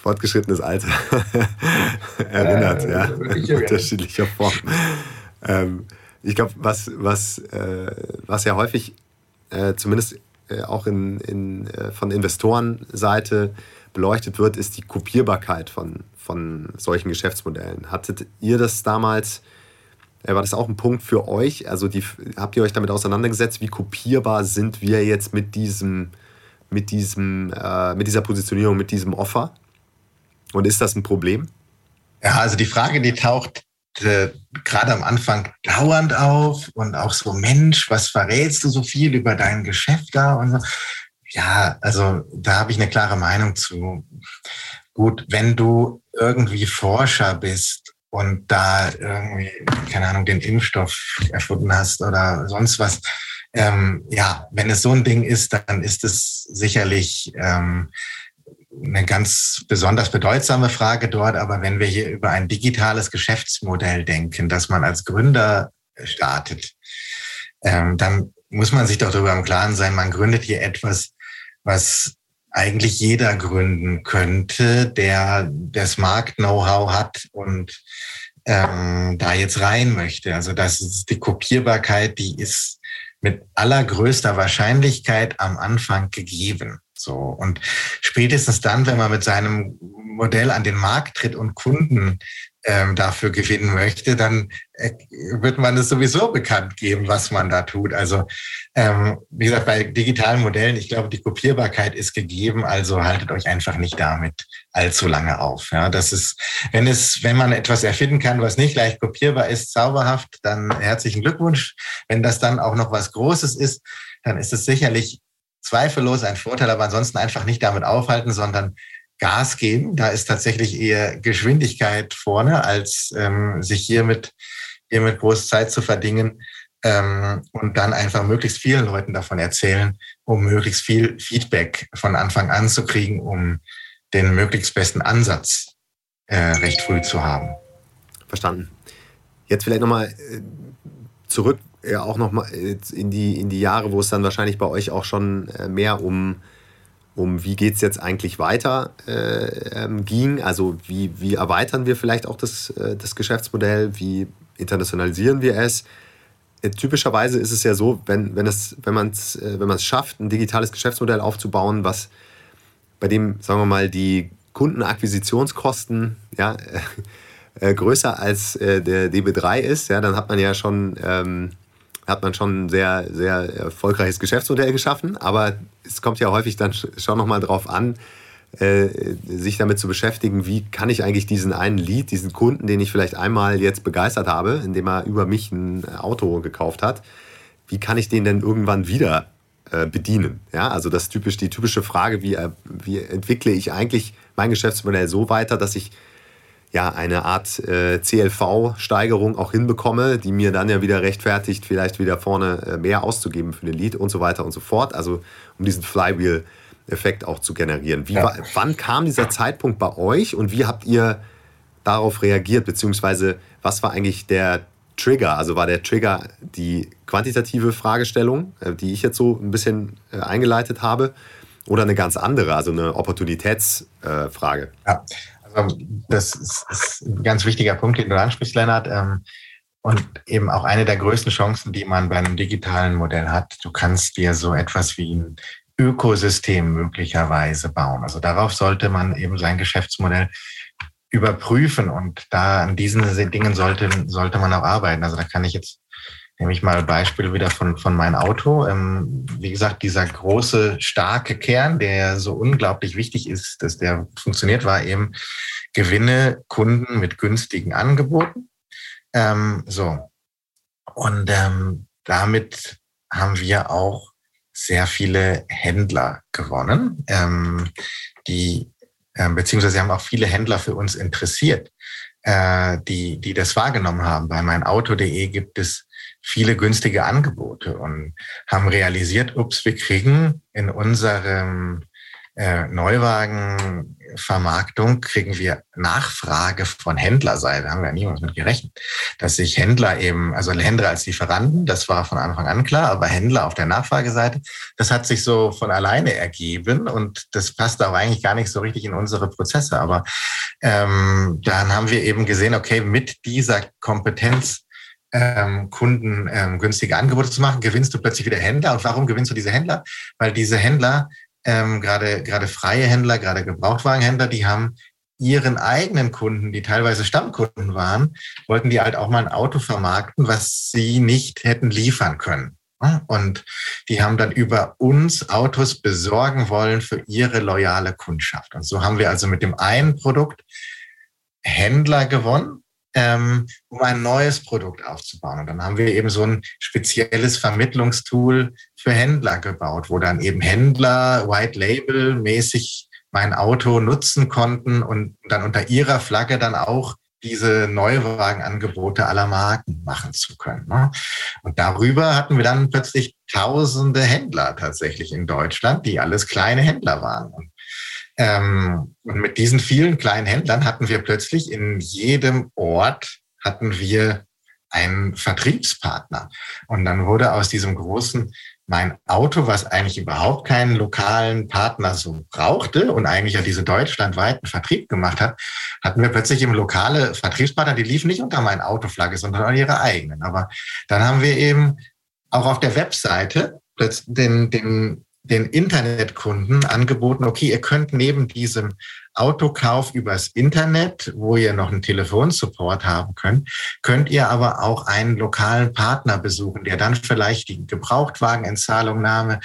A: fortgeschrittenes Alter erinnert, äh, ja, in unterschiedlicher Form. Ähm, ich glaube, was, was, äh, was ja häufig, äh, zumindest äh, auch in, in, äh, von Investorenseite beleuchtet wird, ist die Kopierbarkeit von, von solchen Geschäftsmodellen. Hattet ihr das damals, äh, war das auch ein Punkt für euch? Also die, habt ihr euch damit auseinandergesetzt, wie kopierbar sind wir jetzt mit diesem, mit diesem, mit dieser Positionierung, mit diesem Offer? Und ist das ein Problem?
B: Ja, also die Frage, die taucht äh, gerade am Anfang dauernd auf und auch so, Mensch, was verrätst du so viel über dein Geschäft da und so. Ja, also da habe ich eine klare Meinung zu. Gut, wenn du irgendwie Forscher bist und da irgendwie, keine Ahnung, den Impfstoff erfunden hast oder sonst was, ähm, ja, wenn es so ein Ding ist, dann ist es sicherlich ähm, eine ganz besonders bedeutsame Frage dort. Aber wenn wir hier über ein digitales Geschäftsmodell denken, das man als Gründer startet, ähm, dann muss man sich doch darüber im Klaren sein, man gründet hier etwas, was eigentlich jeder gründen könnte, der das Markt-Know-how hat und ähm, da jetzt rein möchte. Also das ist die Kopierbarkeit, die ist mit allergrößter Wahrscheinlichkeit am Anfang gegeben. So. Und spätestens dann, wenn man mit seinem Modell an den Markt tritt und Kunden ähm, dafür gewinnen möchte, dann äh, wird man es sowieso bekannt geben, was man da tut. Also ähm, wie gesagt, bei digitalen Modellen, ich glaube, die Kopierbarkeit ist gegeben, also haltet euch einfach nicht damit allzu lange auf. Ja, das ist, wenn es, wenn man etwas erfinden kann, was nicht leicht kopierbar ist, zauberhaft, dann herzlichen Glückwunsch. Wenn das dann auch noch was Großes ist, dann ist es sicherlich zweifellos ein Vorteil, aber ansonsten einfach nicht damit aufhalten, sondern Gas geben. Da ist tatsächlich eher Geschwindigkeit vorne, als ähm, sich hiermit, hiermit groß Zeit zu verdingen ähm, und dann einfach möglichst vielen Leuten davon erzählen, um möglichst viel Feedback von Anfang an zu kriegen, um den möglichst besten Ansatz äh, recht früh zu haben.
A: Verstanden. Jetzt vielleicht nochmal äh, zurück ja auch noch mal äh, in die, in die Jahre, wo es dann wahrscheinlich bei euch auch schon äh, mehr um, um wie geht es jetzt eigentlich weiter äh, ähm, ging. Also wie, wie erweitern wir vielleicht auch das, äh, das Geschäftsmodell, wie internationalisieren wir es. Äh, typischerweise ist es ja so, wenn, wenn, es, wenn man es äh, wenn schafft, ein digitales Geschäftsmodell aufzubauen, was bei dem, sagen wir mal, die Kundenakquisitionskosten ja, größer als der DB3 ist, ja, dann hat man ja schon ähm, hat man schon ein sehr, sehr erfolgreiches Geschäftsmodell geschaffen. Aber es kommt ja häufig dann schon nochmal drauf an, äh, sich damit zu beschäftigen, wie kann ich eigentlich diesen einen Lead, diesen Kunden, den ich vielleicht einmal jetzt begeistert habe, indem er über mich ein Auto gekauft hat, wie kann ich den denn irgendwann wieder äh, bedienen? Ja, also das typisch, die typische Frage, wie, äh, wie entwickle ich eigentlich mein Geschäftsmodell so weiter, dass ich ja, eine Art äh, CLV-Steigerung auch hinbekomme, die mir dann ja wieder rechtfertigt, vielleicht wieder vorne äh, mehr auszugeben für den Lead und so weiter und so fort. Also um diesen Flywheel-Effekt auch zu generieren. Wie, ja. Wann kam dieser Zeitpunkt bei euch und wie habt ihr darauf reagiert, beziehungsweise was war eigentlich der Trigger? Also war der Trigger die quantitative Fragestellung, äh, die ich jetzt so ein bisschen äh, eingeleitet habe, oder eine ganz andere, also eine Opportunitätsfrage?
B: ja, also das ist, ein ganz wichtiger Punkt, den du ansprichst, Lennart. Ähm, und eben auch eine der größten Chancen, die man bei einem digitalen Modell hat. Du kannst dir so etwas wie ein Ökosystem möglicherweise bauen. Also darauf sollte man eben sein Geschäftsmodell überprüfen und da an diesen Dingen sollte, sollte man auch arbeiten. Also da kann ich jetzt nehme ich mal Beispiel wieder von, von meinem Auto. Ähm, wie gesagt, dieser große, starke Kern, der so unglaublich wichtig ist, dass der funktioniert, war eben Gewinne Kunden mit günstigen Angeboten. Ähm, so. Und ähm, damit haben wir auch sehr viele Händler gewonnen, ähm, die äh, beziehungsweise haben auch viele Händler für uns interessiert, äh, die, die das wahrgenommen haben. Bei meinauto.de gibt es viele günstige Angebote und haben realisiert, ups, wir kriegen in unserem äh, Neuwagenvermarktung kriegen wir Nachfrage von Händlerseite. Haben wir ja niemals mit gerechnet, dass sich Händler eben, also Händler als Lieferanten, das war von Anfang an klar, aber Händler auf der Nachfrageseite, das hat sich so von alleine ergeben und das passt auch eigentlich gar nicht so richtig in unsere Prozesse. Aber ähm, dann haben wir eben gesehen, okay, mit dieser Kompetenz ähm, Kunden ähm, günstige Angebote zu machen, gewinnst du plötzlich wieder Händler. Und warum gewinnst du diese Händler? Weil diese Händler ähm, gerade gerade freie Händler, gerade Gebrauchtwagenhändler, die haben ihren eigenen Kunden, die teilweise Stammkunden waren, wollten die halt auch mal ein Auto vermarkten, was sie nicht hätten liefern können. Und die haben dann über uns Autos besorgen wollen für ihre loyale Kundschaft. Und so haben wir also mit dem einen Produkt Händler gewonnen ähm, um ein neues Produkt aufzubauen. Und dann haben wir eben so ein spezielles Vermittlungstool für Händler gebaut, wo dann eben Händler White Label mäßig mein Auto nutzen konnten und dann unter ihrer Flagge dann auch diese Neuwagenangebote aller Marken machen zu können. Ne? Und darüber hatten wir dann plötzlich tausende Händler tatsächlich in Deutschland, die alles kleine Händler waren. Und ähm, und mit diesen vielen kleinen Händlern hatten wir plötzlich in jedem Ort hatten wir einen Vertriebspartner. Und dann wurde aus diesem großen mein Auto, was eigentlich überhaupt keinen lokalen Partner so brauchte und eigentlich ja diese deutschlandweiten Vertrieb gemacht hat, hatten wir plötzlich eben lokale Vertriebspartner, die liefen nicht unter mein Autoflagge, sondern an ihre eigenen. Aber dann haben wir eben auch auf der Webseite den, den den Internetkunden angeboten, okay, ihr könnt neben diesem Autokauf übers Internet, wo ihr noch einen Telefonsupport haben könnt, könnt ihr aber auch einen lokalen Partner besuchen, der dann vielleicht die Gebrauchtwagenentzahlungnahme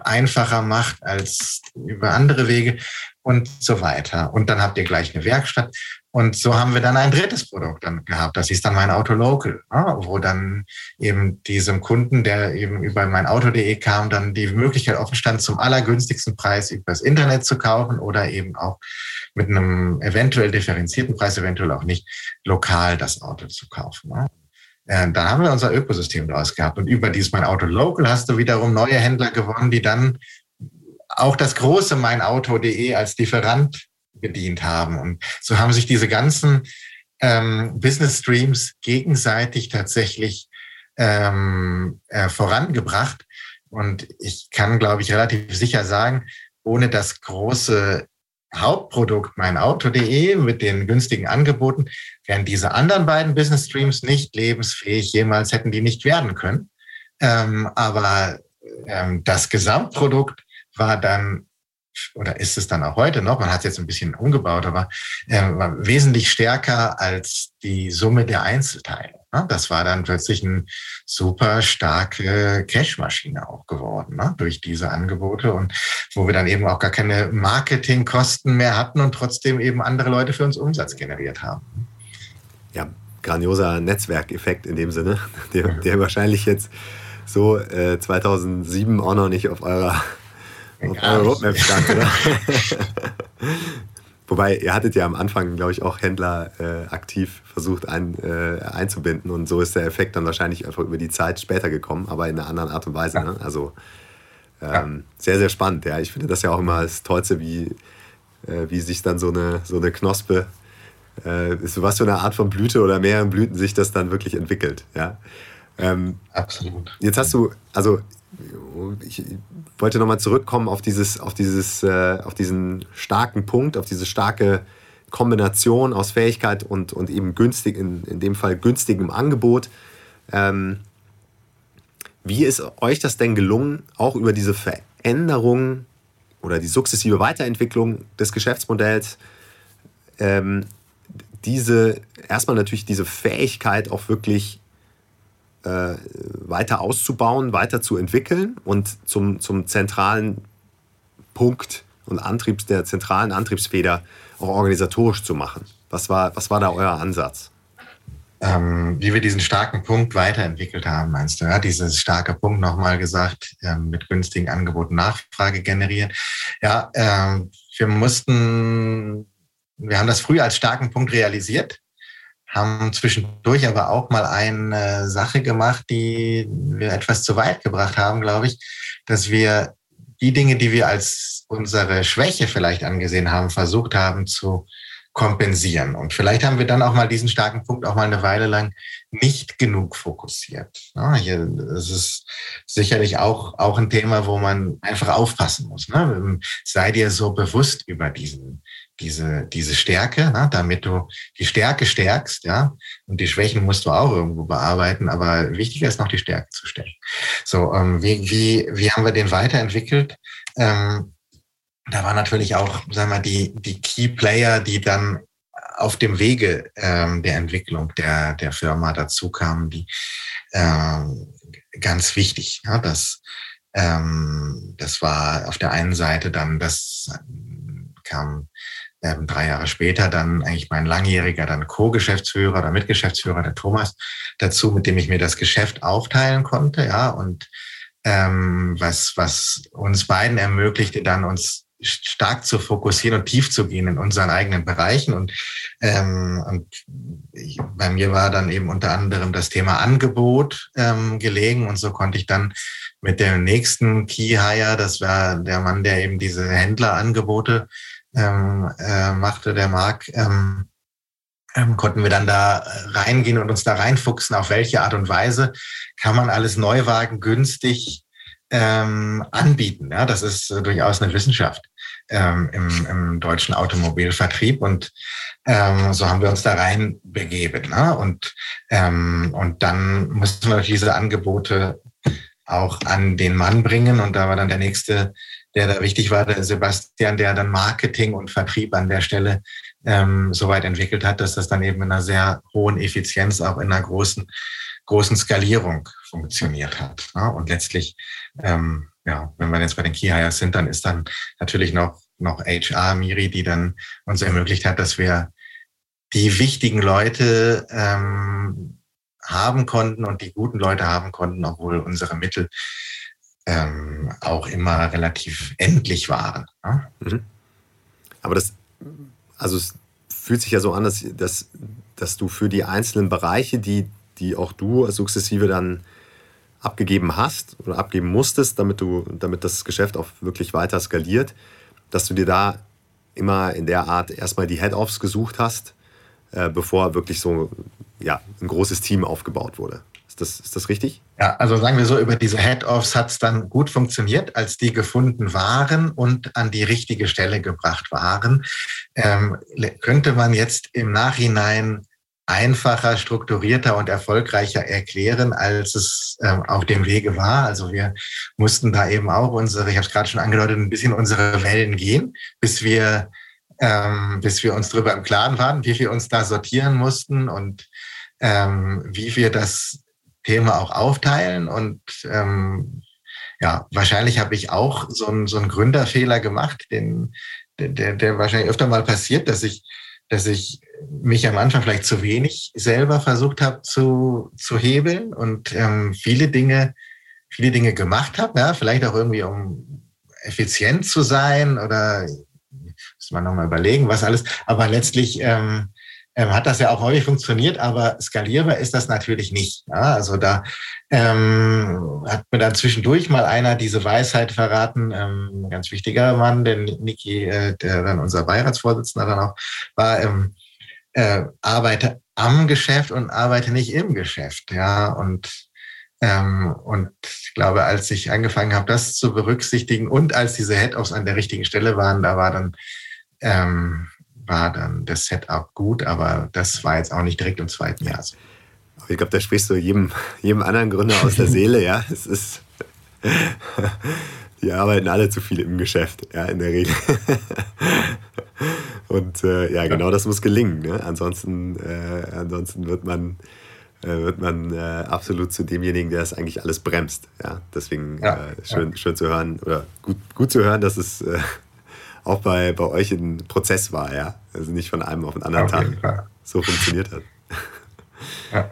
B: einfacher macht als über andere Wege und so weiter. Und dann habt ihr gleich eine Werkstatt. Und so haben wir dann ein drittes Produkt dann gehabt. Das ist dann mein Auto Local, wo dann eben diesem Kunden, der eben über mein Auto.de kam, dann die Möglichkeit offen stand, zum allergünstigsten Preis übers Internet zu kaufen oder eben auch mit einem eventuell differenzierten Preis, eventuell auch nicht, lokal das Auto zu kaufen. Äh, dann haben wir unser Ökosystem daraus gehabt. Und über dieses Mein Auto Local hast du wiederum neue Händler gewonnen, die dann auch das große meinauto.de als Lieferant bedient haben. Und so haben sich diese ganzen ähm, Business Streams gegenseitig tatsächlich ähm, äh, vorangebracht. Und ich kann, glaube ich, relativ sicher sagen, ohne das große Hauptprodukt meinauto.de mit den günstigen Angeboten wären diese anderen beiden Business Streams nicht lebensfähig. Jemals hätten die nicht werden können. Ähm, aber ähm, das Gesamtprodukt war dann oder ist es dann auch heute noch, man hat es jetzt ein bisschen umgebaut, aber äh, wesentlich stärker als die Summe der Einzelteile. Ne? Das war dann plötzlich eine super starke Cashmaschine auch geworden ne? durch diese Angebote und wo wir dann eben auch gar keine Marketingkosten mehr hatten und trotzdem eben andere Leute für uns Umsatz generiert haben.
A: Ja, grandioser Netzwerkeffekt in dem Sinne, der, der wahrscheinlich jetzt so äh, 2007 auch noch nicht auf eurer auf eurer Roadmap stand, oder? Wobei, ihr hattet ja am Anfang, glaube ich, auch Händler äh, aktiv versucht ein, äh, einzubinden und so ist der Effekt dann wahrscheinlich einfach über die Zeit später gekommen, aber in einer anderen Art und Weise. Ja. Ne? Also ähm, ja. sehr, sehr spannend. Ja, ich finde das ja auch immer das Tollste, wie, äh, wie sich dann so eine, so eine Knospe, äh, ist was für eine Art von Blüte oder mehreren Blüten sich das dann wirklich entwickelt. Ja. Ähm,
B: Absolut.
A: Jetzt hast du, also ich wollte nochmal zurückkommen auf, dieses, auf, dieses, äh, auf diesen starken Punkt, auf diese starke Kombination aus Fähigkeit und, und eben günstig, in, in dem Fall günstigem Angebot. Ähm, wie ist euch das denn gelungen, auch über diese Veränderung oder die sukzessive Weiterentwicklung des Geschäftsmodells, ähm, diese, erstmal natürlich diese Fähigkeit auch wirklich äh, weiter auszubauen, weiter zu entwickeln und zum, zum zentralen Punkt und Antriebs der zentralen Antriebsfeder auch organisatorisch zu machen. Was war, was war da euer Ansatz?
B: Ähm, wie wir diesen starken Punkt weiterentwickelt haben, meinst du? Ja, dieses starke Punkt nochmal gesagt, ähm, mit günstigen Angeboten Nachfrage generieren. Ja, ähm, wir mussten, wir haben das früh als starken Punkt realisiert haben zwischendurch aber auch mal eine Sache gemacht, die wir etwas zu weit gebracht haben, glaube ich, dass wir die Dinge, die wir als unsere Schwäche vielleicht angesehen haben, versucht haben zu kompensieren. Und vielleicht haben wir dann auch mal diesen starken Punkt auch mal eine Weile lang nicht genug fokussiert. Ja, hier, das ist sicherlich auch, auch ein Thema, wo man einfach aufpassen muss. Ne? Sei dir so bewusst über diesen, diese, diese Stärke, ne? damit du die Stärke stärkst, ja. Und die Schwächen musst du auch irgendwo bearbeiten, aber wichtiger ist noch die Stärke zu stärken. So, ähm, wie, wie, wie haben wir den weiterentwickelt? Ähm, da war natürlich auch, sagen wir, die, die Key Player, die dann auf dem Wege ähm, der Entwicklung der, der Firma dazu kamen, die ähm, ganz wichtig. Ja, das, ähm, das war auf der einen Seite dann, das kam ähm, drei Jahre später dann eigentlich mein langjähriger dann Co-Geschäftsführer oder Mitgeschäftsführer, der Thomas, dazu, mit dem ich mir das Geschäft aufteilen konnte, ja, und ähm, was, was uns beiden ermöglichte, dann uns stark zu fokussieren und tief zu gehen in unseren eigenen Bereichen. Und, ähm, und bei mir war dann eben unter anderem das Thema Angebot ähm, gelegen. Und so konnte ich dann mit dem nächsten Key Hire, das war der Mann, der eben diese Händlerangebote ähm, äh, machte, der Marc, ähm, ähm, konnten wir dann da reingehen und uns da reinfuchsen, auf welche Art und Weise kann man alles Neuwagen günstig ähm, anbieten. Ja, das ist äh, durchaus eine Wissenschaft ähm, im, im deutschen Automobilvertrieb und ähm, so haben wir uns da rein begeben. Ne? Und, ähm, und dann mussten wir diese Angebote auch an den Mann bringen und da war dann der nächste, der da wichtig war, der Sebastian, der dann Marketing und Vertrieb an der Stelle ähm, so weit entwickelt hat, dass das dann eben in einer sehr hohen Effizienz auch in einer großen großen Skalierung funktioniert hat. Ne? Und letztlich, ähm, ja, wenn wir jetzt bei den Key Hires sind, dann ist dann natürlich noch, noch HR, Miri, die dann uns ermöglicht hat, dass wir die wichtigen Leute ähm, haben konnten und die guten Leute haben konnten, obwohl unsere Mittel ähm, auch immer relativ endlich waren. Ne?
A: Mhm. Aber das, also es fühlt sich ja so an, dass, dass, dass du für die einzelnen Bereiche, die die auch du sukzessive dann abgegeben hast oder abgeben musstest, damit, du, damit das Geschäft auch wirklich weiter skaliert, dass du dir da immer in der Art erstmal die Head-Offs gesucht hast, äh, bevor wirklich so ja, ein großes Team aufgebaut wurde. Ist das, ist das richtig?
B: Ja, also sagen wir so, über diese Head-Offs hat es dann gut funktioniert, als die gefunden waren und an die richtige Stelle gebracht waren. Ähm, könnte man jetzt im Nachhinein einfacher, strukturierter und erfolgreicher erklären, als es ähm, auf dem Wege war. Also wir mussten da eben auch unsere, ich habe es gerade schon angedeutet, ein bisschen unsere Wellen gehen, bis wir, ähm, bis wir uns darüber im Klaren waren, wie wir uns da sortieren mussten und ähm, wie wir das Thema auch aufteilen. Und ähm, ja, wahrscheinlich habe ich auch so einen, so einen Gründerfehler gemacht, den, der, der wahrscheinlich öfter mal passiert, dass ich dass ich mich am Anfang vielleicht zu wenig selber versucht habe zu, zu hebeln und ähm, viele Dinge, viele Dinge gemacht habe, ja, vielleicht auch irgendwie um effizient zu sein oder muss man nochmal überlegen, was alles. Aber letztlich ähm, ähm, hat das ja auch häufig funktioniert, aber skalierbar ist das natürlich nicht. Ja? Also da ähm, hat mir dann zwischendurch mal einer diese Weisheit verraten, ähm, ein ganz wichtiger Mann, der Niki, äh, der dann unser Beiratsvorsitzender dann auch war, ähm, äh, arbeite am Geschäft und arbeite nicht im Geschäft. Ja, und ähm, und ich glaube, als ich angefangen habe, das zu berücksichtigen und als diese Head-Offs an der richtigen Stelle waren, da war dann ähm, war dann das Setup gut, aber das war jetzt auch nicht direkt im zweiten Jahr so.
A: Ich glaube, da sprichst du jedem, jedem anderen Gründer aus der Seele, ja. Es ist, die arbeiten alle zu viel im Geschäft, ja, in der Regel. Und äh, ja, genau das muss gelingen. Ne? Ansonsten, äh, ansonsten wird man, äh, wird man äh, absolut zu demjenigen, der es eigentlich alles bremst. Ja? Deswegen ja, äh, schön, ja. schön zu hören oder gut, gut zu hören, dass es äh, auch bei, bei euch ein Prozess war, ja. Also nicht von einem auf den anderen Tag so funktioniert hat. Ja.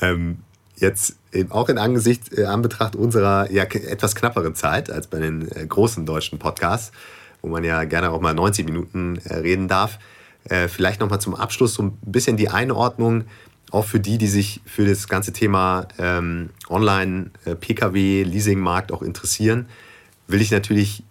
A: ähm, jetzt auch in Angesicht, äh, Anbetracht unserer ja, etwas knapperen Zeit als bei den äh, großen deutschen Podcasts, wo man ja gerne auch mal 90 Minuten äh, reden darf, äh, vielleicht nochmal zum Abschluss so ein bisschen die Einordnung, auch für die, die sich für das ganze Thema ähm, Online-Pkw-Leasingmarkt auch interessieren will ich natürlich äh,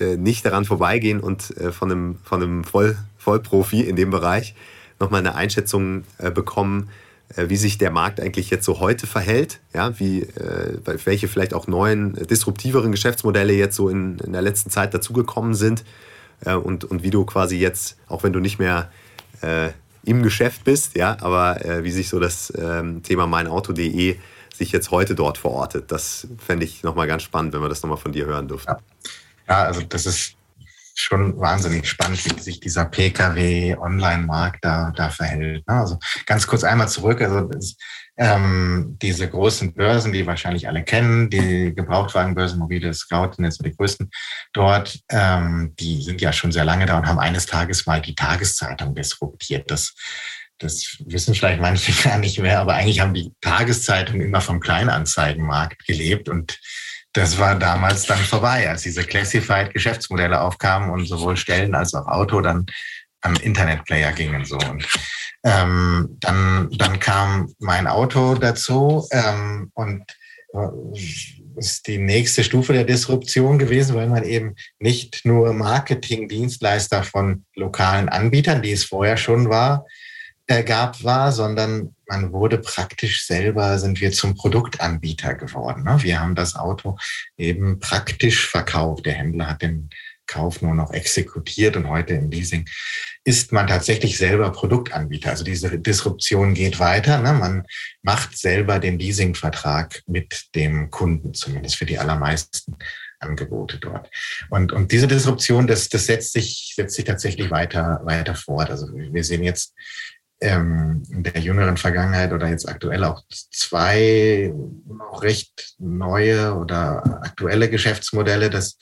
A: nicht daran vorbeigehen und äh, von einem, von einem Voll, Vollprofi in dem Bereich nochmal eine Einschätzung äh, bekommen, äh, wie sich der Markt eigentlich jetzt so heute verhält, ja, wie, äh, welche vielleicht auch neuen, disruptiveren Geschäftsmodelle jetzt so in, in der letzten Zeit dazugekommen sind äh, und, und wie du quasi jetzt, auch wenn du nicht mehr äh, im Geschäft bist, ja, aber äh, wie sich so das ähm, Thema meinauto.de sich jetzt heute dort verortet. Das fände ich nochmal ganz spannend, wenn wir das nochmal von dir hören dürften.
B: Ja. Ja, also das ist schon wahnsinnig spannend, wie sich dieser Pkw-Online-Markt da, da verhält. Ne? Also ganz kurz einmal zurück. Also das, ähm, diese großen Börsen, die wahrscheinlich alle kennen, die Gebrauchtwagenbörsen, mobile Scout sind jetzt die größten dort, ähm, die sind ja schon sehr lange da und haben eines Tages mal die Tageszeitung disruptiert. Das das wissen vielleicht manche gar nicht mehr, aber eigentlich haben die Tageszeitungen immer vom Kleinanzeigenmarkt gelebt und das war damals dann vorbei, als diese Classified-Geschäftsmodelle aufkamen und sowohl Stellen als auch Auto dann an Internetplayer gingen so. Und ähm, dann, dann kam mein Auto dazu ähm, und äh, ist die nächste Stufe der Disruption gewesen, weil man eben nicht nur Marketingdienstleister von lokalen Anbietern, die es vorher schon war, äh, gab, war, sondern man wurde praktisch selber, sind wir zum Produktanbieter geworden. Ne? Wir haben das Auto eben praktisch verkauft. Der Händler hat den Kauf nur noch exekutiert und heute im Leasing ist man tatsächlich selber Produktanbieter. Also diese Disruption geht weiter. Ne? Man macht selber den Leasingvertrag mit dem Kunden, zumindest für die allermeisten Angebote dort. Und, und diese Disruption, das, das setzt sich, setzt sich tatsächlich weiter, weiter fort. Also wir sehen jetzt ähm, in der jüngeren Vergangenheit oder jetzt aktuell auch zwei noch recht neue oder aktuelle Geschäftsmodelle. Das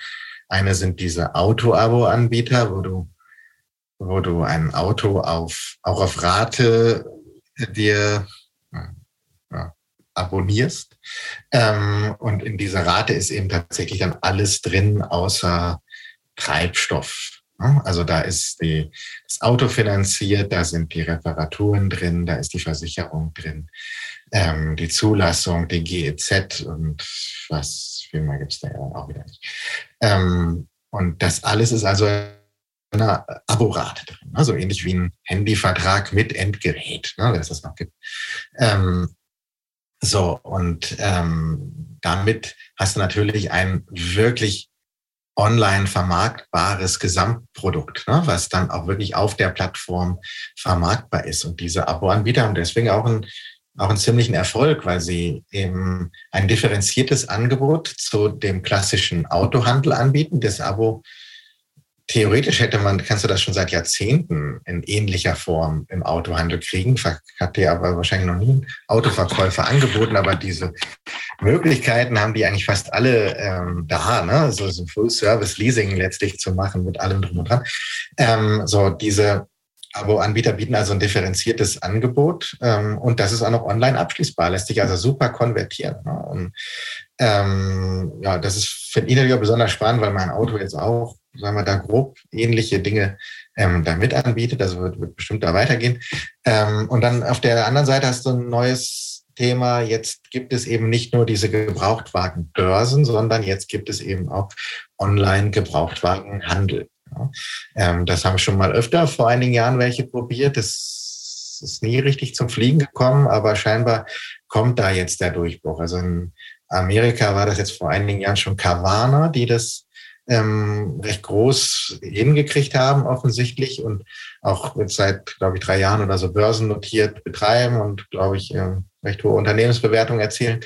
B: eine sind diese Auto-Abo-Anbieter, wo du, wo du ein Auto auf, auch auf Rate dir ja, abonnierst. Ähm, und in dieser Rate ist eben tatsächlich dann alles drin, außer Treibstoff. Also da ist die, das Auto finanziert, da sind die Reparaturen drin, da ist die Versicherung drin, ähm, die Zulassung, die GEZ und was viel mehr gibt es da ja auch wieder nicht. Ähm, und das alles ist also eine Aborate drin, ne? so ähnlich wie ein Handyvertrag mit Endgerät, ne, es das noch gibt. Ähm, so, und ähm, damit hast du natürlich ein wirklich online vermarktbares Gesamtprodukt, ne, was dann auch wirklich auf der Plattform vermarktbar ist. Und diese Abo-Anbieter haben deswegen auch einen, auch einen ziemlichen Erfolg, weil sie eben ein differenziertes Angebot zu dem klassischen Autohandel anbieten. Das Abo theoretisch hätte man, kannst du das schon seit Jahrzehnten in ähnlicher Form im Autohandel kriegen. Hat dir aber wahrscheinlich noch nie ein Autoverkäufer angeboten, aber diese Möglichkeiten haben die eigentlich fast alle ähm, da, ne? Also so Full-Service-Leasing letztlich zu machen mit allem drum und dran. Ähm, so diese Abo-Anbieter bieten also ein differenziertes Angebot ähm, und das ist auch noch online abschließbar, lässt sich also super konvertieren. Ne? Und ähm, ja, das ist für ihn ja besonders spannend, weil mein Auto jetzt auch sagen wir da grob ähnliche Dinge ähm, da mit anbietet. Also wird, wird bestimmt da weitergehen. Ähm, und dann auf der anderen Seite hast du ein neues Thema. Jetzt gibt es eben nicht nur diese Gebrauchtwagenbörsen, sondern jetzt gibt es eben auch Online-Gebrauchtwagenhandel. Ja. Ähm, das haben schon mal öfter vor einigen Jahren welche probiert. Das ist nie richtig zum Fliegen gekommen, aber scheinbar kommt da jetzt der Durchbruch. Also in Amerika war das jetzt vor einigen Jahren schon Carvana, die das ähm, recht groß hingekriegt haben offensichtlich und auch jetzt seit, glaube ich, drei Jahren oder so börsennotiert betreiben und, glaube ich, äh, recht hohe Unternehmensbewertungen erzielen.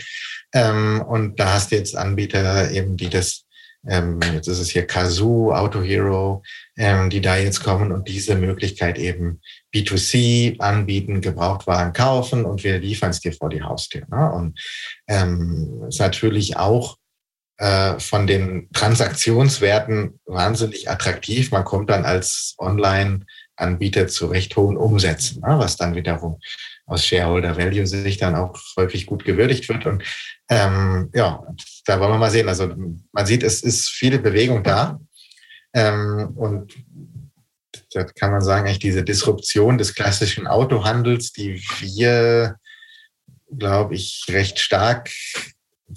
B: Ähm, und da hast du jetzt Anbieter eben, die das, ähm, jetzt ist es hier Kazoo, Auto Hero, ähm, die da jetzt kommen und diese Möglichkeit eben B2C anbieten, Gebrauchtwagen kaufen und wir liefern es dir vor die Haustür. Ne? Und ähm, ist natürlich auch von den Transaktionswerten wahnsinnig attraktiv. Man kommt dann als Online-Anbieter zu recht hohen Umsätzen, ne, was dann wiederum aus Shareholder Value sich dann auch häufig gut gewürdigt wird. Und ähm, ja, da wollen wir mal sehen. Also man sieht, es ist viele Bewegung da. Ähm, und da kann man sagen, eigentlich diese Disruption des klassischen Autohandels, die wir, glaube ich, recht stark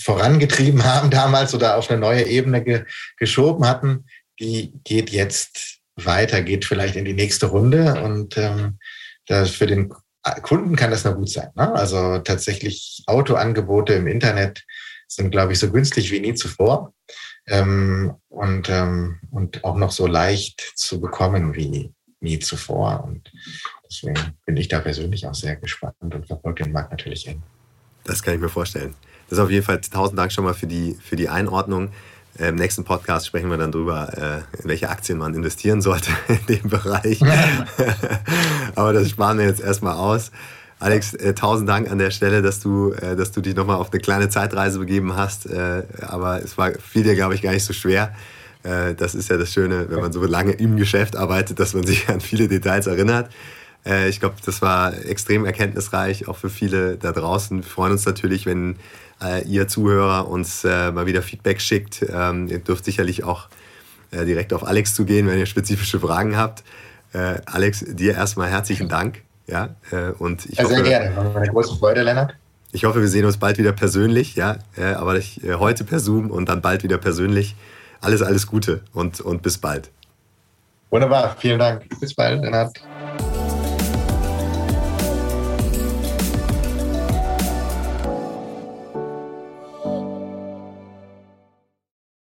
B: vorangetrieben haben damals oder auf eine neue Ebene ge geschoben hatten, die geht jetzt weiter, geht vielleicht in die nächste Runde und ähm, das für den Kunden kann das nur gut sein. Ne? Also tatsächlich Autoangebote im Internet sind, glaube ich, so günstig wie nie zuvor ähm, und, ähm, und auch noch so leicht zu bekommen wie nie zuvor. Und deswegen bin ich da persönlich auch sehr gespannt und verfolge den Markt natürlich eng.
A: Das kann ich mir vorstellen. Das ist auf jeden Fall tausend Dank schon mal für die, für die Einordnung. Im nächsten Podcast sprechen wir dann darüber, äh, in welche Aktien man investieren sollte in dem Bereich. Aber das sparen wir jetzt erstmal aus. Alex, äh, tausend Dank an der Stelle, dass du, äh, dass du dich nochmal auf eine kleine Zeitreise begeben hast. aber es war viel dir, glaube ich, gar nicht so schwer. das ist ja das Schöne, wenn man so lange im Geschäft arbeitet, dass man sich an viele Details erinnert. Ich glaube, das war extrem erkenntnisreich, auch für viele da draußen. Wir freuen uns natürlich, wenn äh, ihr Zuhörer uns äh, mal wieder Feedback schickt. Ähm, ihr dürft sicherlich auch äh, direkt auf Alex zugehen, wenn ihr spezifische Fragen habt. Äh, Alex, dir erstmal herzlichen Dank. Ja, äh, und ich
B: ja, sehr
A: hoffe,
B: gerne. War eine große Freude, Lennart.
A: Ich hoffe, wir sehen uns bald wieder persönlich, ja, äh, aber ich, heute per Zoom und dann bald wieder persönlich. Alles, alles Gute und, und bis bald.
B: Wunderbar, vielen Dank. Bis bald, Lennart.